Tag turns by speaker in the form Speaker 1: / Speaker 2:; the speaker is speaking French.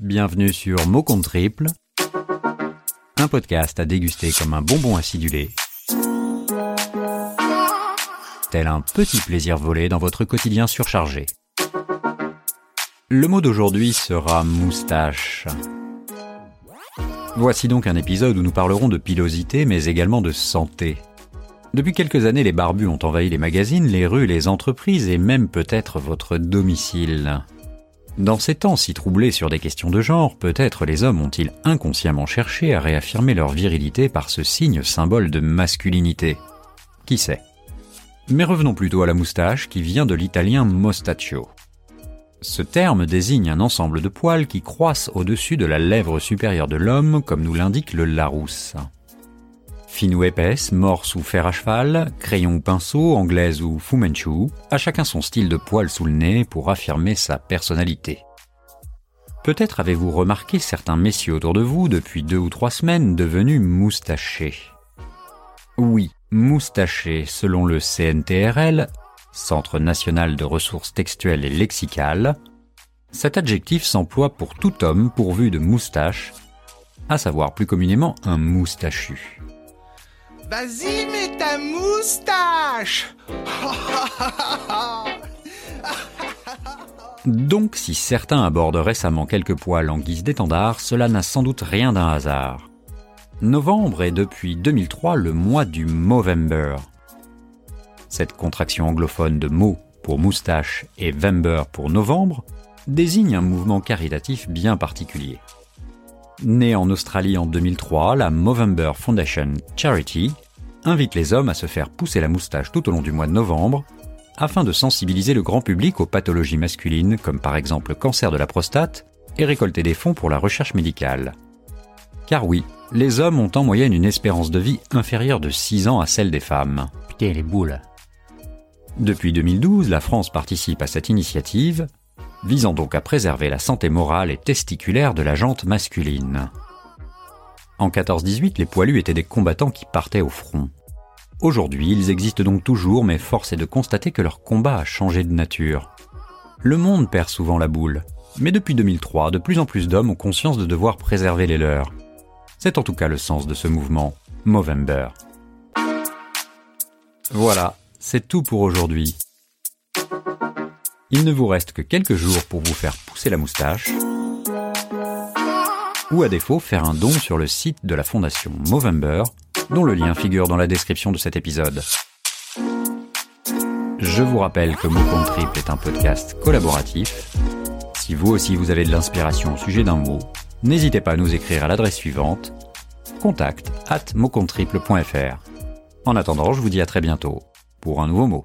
Speaker 1: bienvenue sur Mot Compte Triple, un podcast à déguster comme un bonbon acidulé, tel un petit plaisir volé dans votre quotidien surchargé. Le mot d'aujourd'hui sera moustache. Voici donc un épisode où nous parlerons de pilosité mais également de santé. Depuis quelques années, les barbus ont envahi les magazines, les rues, les entreprises et même peut-être votre domicile. Dans ces temps si troublés sur des questions de genre, peut-être les hommes ont-ils inconsciemment cherché à réaffirmer leur virilité par ce signe symbole de masculinité. Qui sait? Mais revenons plutôt à la moustache qui vient de l'italien mostaccio. Ce terme désigne un ensemble de poils qui croissent au-dessus de la lèvre supérieure de l'homme, comme nous l'indique le Larousse. Fine ou épaisse, morse ou fer à cheval, crayon ou pinceau, anglaise ou fu manchu, à chacun son style de poil sous le nez pour affirmer sa personnalité. Peut-être avez-vous remarqué certains messieurs autour de vous depuis deux ou trois semaines devenus moustachés. Oui, moustachés, selon le CNTRL, Centre national de ressources textuelles et lexicales, cet adjectif s'emploie pour tout homme pourvu de moustache, à savoir plus communément un moustachu.
Speaker 2: Vas-y, mets ta moustache
Speaker 1: Donc si certains abordent récemment quelques poils en guise d'étendard, cela n'a sans doute rien d'un hasard. Novembre est depuis 2003 le mois du Movember. Cette contraction anglophone de mot pour moustache et Vember pour novembre désigne un mouvement caritatif bien particulier. Née en Australie en 2003, la Movember Foundation Charity invite les hommes à se faire pousser la moustache tout au long du mois de novembre afin de sensibiliser le grand public aux pathologies masculines comme par exemple le cancer de la prostate et récolter des fonds pour la recherche médicale. Car oui, les hommes ont en moyenne une espérance de vie inférieure de 6 ans à celle des femmes.
Speaker 3: Putain, les boules.
Speaker 1: Depuis 2012, la France participe à cette initiative visant donc à préserver la santé morale et testiculaire de la jante masculine. En 14-18, les poilus étaient des combattants qui partaient au front. Aujourd'hui, ils existent donc toujours, mais force est de constater que leur combat a changé de nature. Le monde perd souvent la boule, mais depuis 2003, de plus en plus d'hommes ont conscience de devoir préserver les leurs. C'est en tout cas le sens de ce mouvement, Movember. Voilà, c'est tout pour aujourd'hui. Il ne vous reste que quelques jours pour vous faire pousser la moustache, ou à défaut faire un don sur le site de la fondation Movember, dont le lien figure dans la description de cet épisode. Je vous rappelle que Mot Triple est un podcast collaboratif. Si vous aussi vous avez de l'inspiration au sujet d'un mot, n'hésitez pas à nous écrire à l'adresse suivante contact at En attendant, je vous dis à très bientôt pour un nouveau mot.